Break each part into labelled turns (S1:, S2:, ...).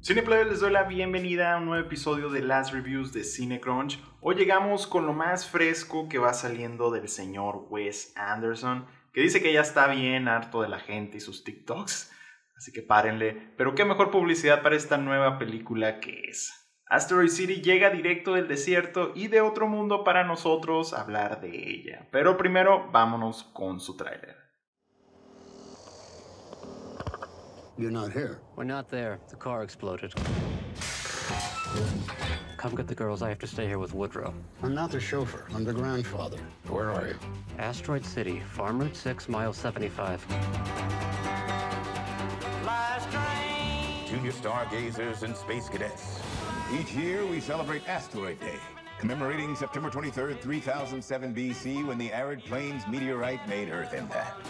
S1: Cineplay les doy la bienvenida a un nuevo episodio de Last Reviews de CineCrunch. Hoy llegamos con lo más fresco que va saliendo del señor Wes Anderson, que dice que ya está bien harto de la gente y sus TikToks, así que párenle. Pero qué mejor publicidad para esta nueva película que es. Asteroid City llega directo del desierto y de otro mundo para nosotros hablar de ella. Pero primero vámonos con su tráiler.
S2: You're not here.
S3: We're not there. The car exploded. Come get the girls. I have to stay here with Woodrow.
S2: I'm not the chauffeur. I'm the grandfather. Where are you?
S3: Asteroid City, Farm Route 6, mile 75.
S4: Junior stargazers and space cadets. Each year we celebrate Asteroid Day, commemorating September 23rd, 3007 BC, when the arid plains meteorite made Earth impact.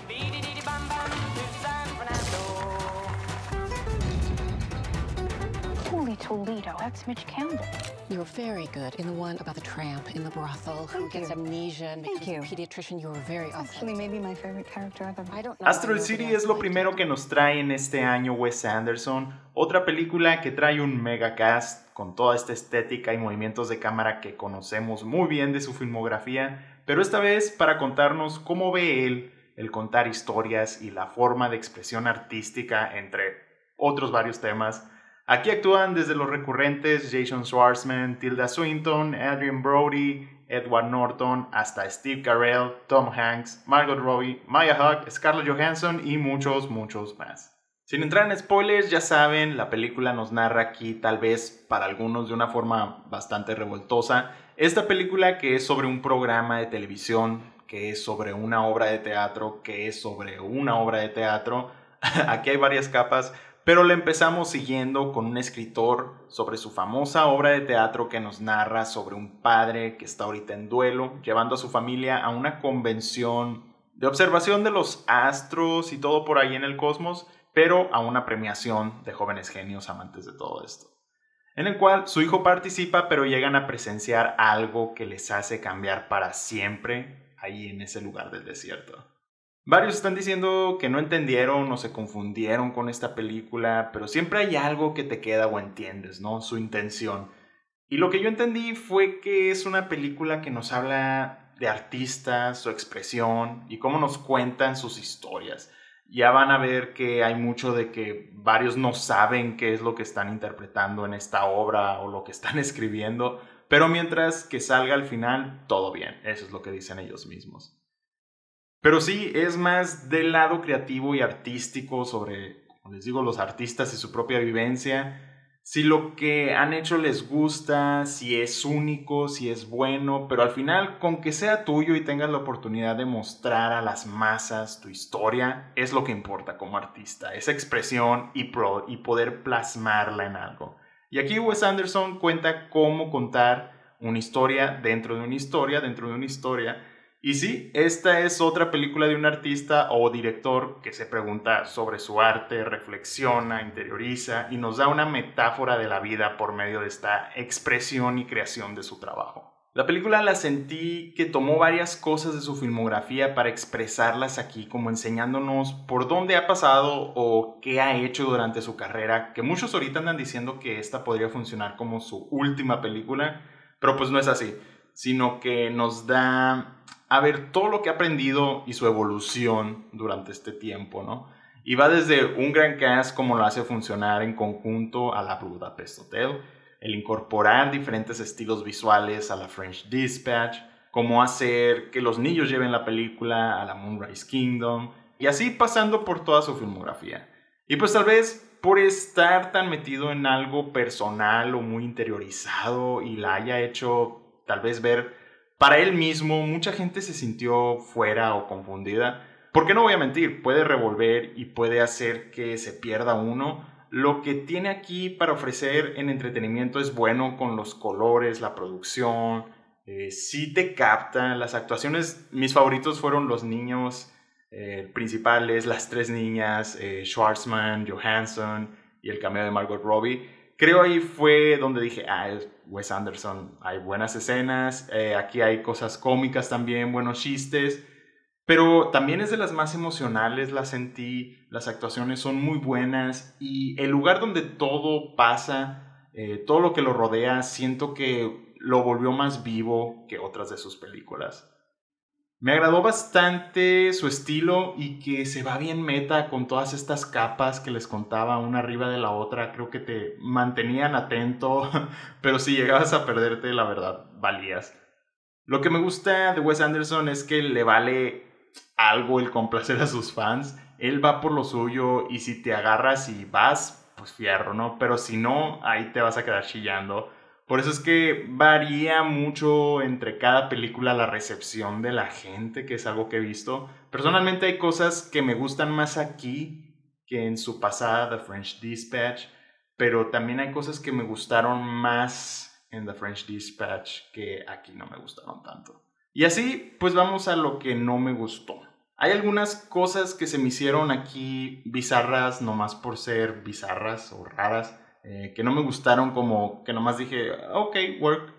S5: Toledo, that's Mitch Campbell.
S6: You were very good in the one about the tramp in the brothel who
S5: Thank
S6: gets
S5: you.
S6: amnesia and
S5: Thank
S6: becomes
S5: you.
S6: a pediatrician. You were very
S5: Actually, maybe my favorite character ever.
S6: I don't know.
S1: Asteroid City es lo primero que nos trae en este año Wes Anderson, otra película que trae un mega cast con toda esta estética y movimientos de cámara que conocemos muy bien de su filmografía, pero esta vez para contarnos cómo ve él el contar historias y la forma de expresión artística entre otros varios temas. Aquí actúan desde los recurrentes Jason Schwartzman, Tilda Swinton, Adrian Brody, Edward Norton, hasta Steve Carell, Tom Hanks, Margot Robbie, Maya Hawke, Scarlett Johansson y muchos, muchos más. Sin entrar en spoilers, ya saben, la película nos narra aquí, tal vez para algunos de una forma bastante revoltosa, esta película que es sobre un programa de televisión, que es sobre una obra de teatro, que es sobre una obra de teatro. aquí hay varias capas, pero la empezamos siguiendo con un escritor sobre su famosa obra de teatro que nos narra sobre un padre que está ahorita en duelo, llevando a su familia a una convención de observación de los astros y todo por ahí en el cosmos, pero a una premiación de jóvenes genios amantes de todo esto. En el cual su hijo participa, pero llegan a presenciar algo que les hace cambiar para siempre ahí en ese lugar del desierto. Varios están diciendo que no entendieron o se confundieron con esta película, pero siempre hay algo que te queda o entiendes, ¿no? Su intención. Y lo que yo entendí fue que es una película que nos habla de artistas, su expresión y cómo nos cuentan sus historias. Ya van a ver que hay mucho de que varios no saben qué es lo que están interpretando en esta obra o lo que están escribiendo, pero mientras que salga al final, todo bien. Eso es lo que dicen ellos mismos. Pero sí, es más del lado creativo y artístico sobre, como les digo, los artistas y su propia vivencia. Si lo que han hecho les gusta, si es único, si es bueno, pero al final, con que sea tuyo y tengas la oportunidad de mostrar a las masas tu historia, es lo que importa como artista, esa expresión y, pro- y poder plasmarla en algo. Y aquí Wes Anderson cuenta cómo contar una historia dentro de una historia, dentro de una historia, y sí, esta es otra película de un artista o director que se pregunta sobre su arte, reflexiona, interioriza y nos da una metáfora de la vida por medio de esta expresión y creación de su trabajo. La película la sentí que tomó varias cosas de su filmografía para expresarlas aquí, como enseñándonos por dónde ha pasado o qué ha hecho durante su carrera, que muchos ahorita andan diciendo que esta podría funcionar como su última película, pero pues no es así, sino que nos da a ver todo lo que ha aprendido y su evolución durante este tiempo, ¿no? Y va desde un gran cast como lo hace funcionar en conjunto a la Budapest Hotel, el incorporar diferentes estilos visuales a la French Dispatch, cómo hacer que los niños lleven la película a la Moonrise Kingdom, y así pasando por toda su filmografía. Y pues tal vez por estar tan metido en algo personal o muy interiorizado y la haya hecho tal vez ver para él mismo, mucha gente se sintió fuera o confundida. Porque no voy a mentir, puede revolver y puede hacer que se pierda uno. Lo que tiene aquí para ofrecer en entretenimiento es bueno con los colores, la producción, eh, sí te capta. Las actuaciones, mis favoritos fueron los niños eh, principales, las tres niñas, eh, Schwartzman, Johansson y el cameo de Margot Robbie. Creo ahí fue donde dije, ah, es Wes Anderson, hay buenas escenas, eh, aquí hay cosas cómicas también, buenos chistes, Pero también es de las más emocionales, la sentí, las actuaciones son muy buenas y el lugar donde todo pasa, eh, todo lo que lo rodea, siento que lo volvió más vivo que otras de sus películas. Me agradó bastante su estilo y que se va bien meta con todas estas capas que les contaba una arriba de la otra. Creo que te mantenían atento, pero si llegabas a perderte, la verdad, valías. Lo que me gusta de Wes Anderson es que le vale algo el complacer a sus fans. Él va por lo suyo y si te agarras y vas, pues fierro, ¿no? Pero si no, ahí te vas a quedar chillando. Por eso es que varía mucho entre cada película la recepción de la gente, que es algo que he visto. Personalmente hay cosas que me gustan más aquí que en su pasada The French Dispatch, pero también hay cosas que me gustaron más en The French Dispatch que aquí no me gustaron tanto. Y así, pues vamos a lo que no me gustó. Hay algunas cosas que se me hicieron aquí bizarras, nomás por ser bizarras o raras, eh, que no me gustaron, como que nomás dije, ok, work,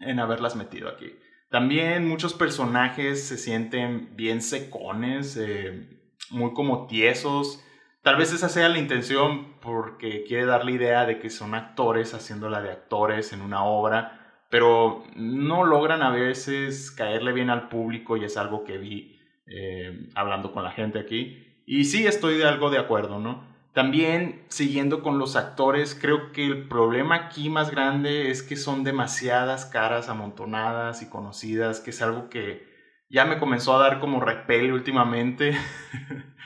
S1: en haberlas metido aquí. También muchos personajes se sienten bien secones, eh, muy como tiesos. Tal vez esa sea la intención porque quiere dar la idea de que son actores haciéndola de actores en una obra pero no logran a veces caerle bien al público y es algo que vi eh, hablando con la gente aquí. Y sí estoy de algo de acuerdo, ¿no? También, siguiendo con los actores, creo que el problema aquí más grande es que son demasiadas caras amontonadas y conocidas, que es algo que ya me comenzó a dar como repele últimamente.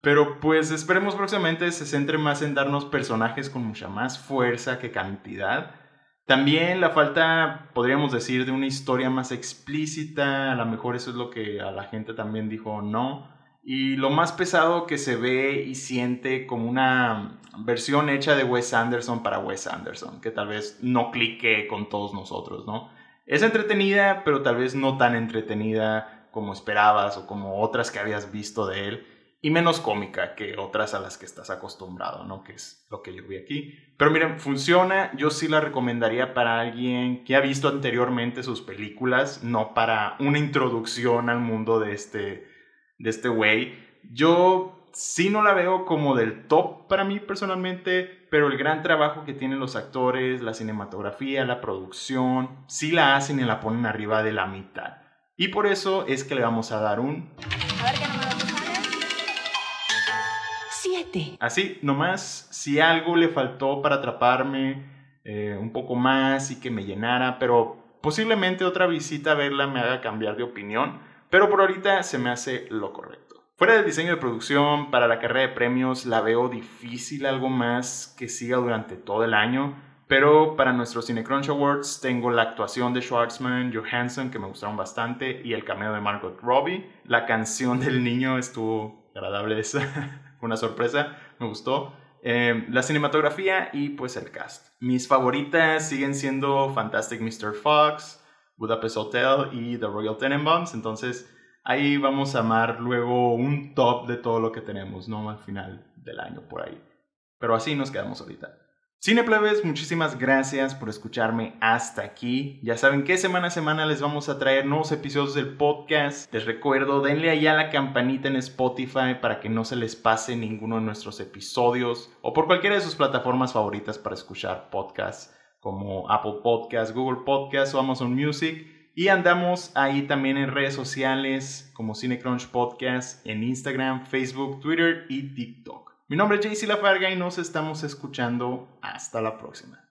S1: Pero pues esperemos próximamente se centre más en darnos personajes con mucha más fuerza que cantidad también la falta, podríamos decir, de una historia más explícita, a lo mejor eso es lo que a la gente también dijo no. Y lo más pesado que se ve y siente como una versión hecha de Wes Anderson para Wes Anderson, que tal vez no clique con todos nosotros, ¿no? Es entretenida, pero tal vez no tan entretenida como esperabas o como otras que habías visto de él y menos cómica que otras a las que estás acostumbrado, ¿no? Que es lo que yo vi aquí. Pero miren, funciona. Yo sí la recomendaría para alguien que ha visto anteriormente sus películas, no para una introducción al mundo de este de este güey. Yo sí no la veo como del top para mí personalmente, pero el gran trabajo que tienen los actores, la cinematografía, la producción, sí la hacen y la ponen arriba de la mitad. Y por eso es que le vamos a dar un... A ver qué Así, nomás, si algo le faltó para atraparme eh, un poco más y que me llenara, pero posiblemente otra visita a verla me haga cambiar de opinión, pero por ahorita se me hace lo correcto. Fuera del diseño de producción, para la carrera de premios la veo difícil algo más que siga durante todo el año, pero para nuestros Cinecrunch Awards tengo la actuación de Schwartzman, Johansson, que me gustaron bastante, y el cameo de Margot Robbie. La canción del niño estuvo agradable esa. una sorpresa, me gustó. Eh, la cinematografía y pues el cast. Mis favoritas siguen siendo Fantastic Mr. Fox, Budapest Hotel y The Royal Tenenbaums, entonces ahí vamos a amar luego un top de todo lo que tenemos, ¿no? Al final del año por ahí. Pero así nos quedamos ahorita. Cineplebes, muchísimas gracias por escucharme hasta aquí. Ya saben que semana a semana les vamos a traer nuevos episodios del podcast. Les recuerdo, denle allá la campanita en Spotify para que no se les pase ninguno de nuestros episodios o por cualquiera de sus plataformas favoritas para escuchar podcasts como Apple Podcasts, Google Podcasts o Amazon Music. Y andamos ahí también en redes sociales como Cinecrunch Podcast en Instagram, Facebook, Twitter y TikTok. Mi nombre es JC Lafarga y nos estamos escuchando. Hasta la próxima.